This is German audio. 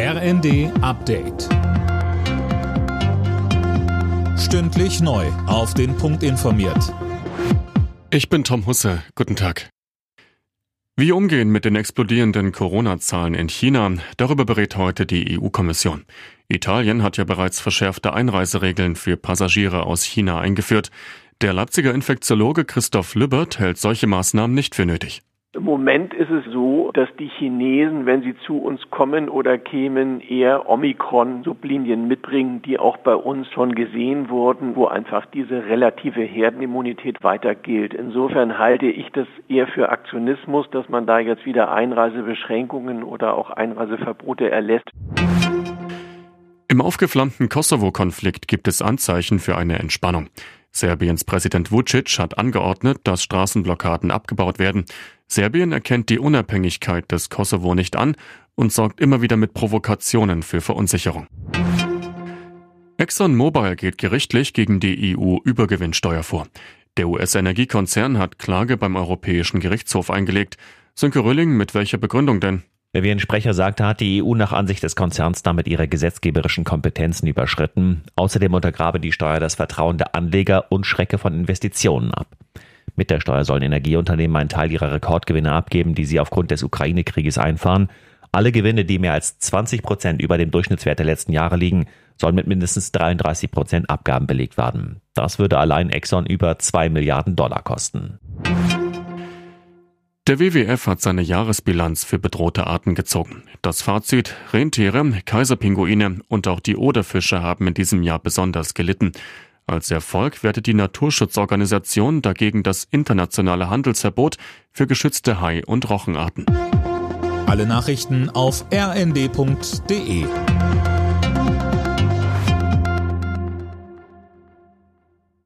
RND Update. Stündlich neu. Auf den Punkt informiert. Ich bin Tom Husse. Guten Tag. Wie umgehen mit den explodierenden Corona-Zahlen in China? Darüber berät heute die EU-Kommission. Italien hat ja bereits verschärfte Einreiseregeln für Passagiere aus China eingeführt. Der Leipziger Infektiologe Christoph Lübbert hält solche Maßnahmen nicht für nötig. Im Moment ist es so, dass die Chinesen, wenn sie zu uns kommen oder kämen, eher Omikron-Sublinien mitbringen, die auch bei uns schon gesehen wurden, wo einfach diese relative Herdenimmunität weiter gilt. Insofern halte ich das eher für Aktionismus, dass man da jetzt wieder Einreisebeschränkungen oder auch Einreiseverbote erlässt. Im aufgeflammten Kosovo-Konflikt gibt es Anzeichen für eine Entspannung. Serbiens Präsident Vucic hat angeordnet, dass Straßenblockaden abgebaut werden. Serbien erkennt die Unabhängigkeit des Kosovo nicht an und sorgt immer wieder mit Provokationen für Verunsicherung. ExxonMobil geht gerichtlich gegen die EU-Übergewinnsteuer vor. Der US-Energiekonzern hat Klage beim Europäischen Gerichtshof eingelegt. Sönke Rölling, mit welcher Begründung denn? Wie ein Sprecher sagte, hat die EU nach Ansicht des Konzerns damit ihre gesetzgeberischen Kompetenzen überschritten. Außerdem untergrabe die Steuer das Vertrauen der Anleger und schrecke von Investitionen ab. Mit der Steuer sollen Energieunternehmen einen Teil ihrer Rekordgewinne abgeben, die sie aufgrund des Ukraine-Krieges einfahren. Alle Gewinne, die mehr als 20 Prozent über dem Durchschnittswert der letzten Jahre liegen, sollen mit mindestens 33 Prozent Abgaben belegt werden. Das würde allein Exxon über 2 Milliarden Dollar kosten. Der WWF hat seine Jahresbilanz für bedrohte Arten gezogen. Das Fazit, Rentiere, Kaiserpinguine und auch die Oderfische haben in diesem Jahr besonders gelitten. Als Erfolg wertet die Naturschutzorganisation dagegen das internationale Handelsverbot für geschützte Hai- und Rochenarten. Alle Nachrichten auf rnd.de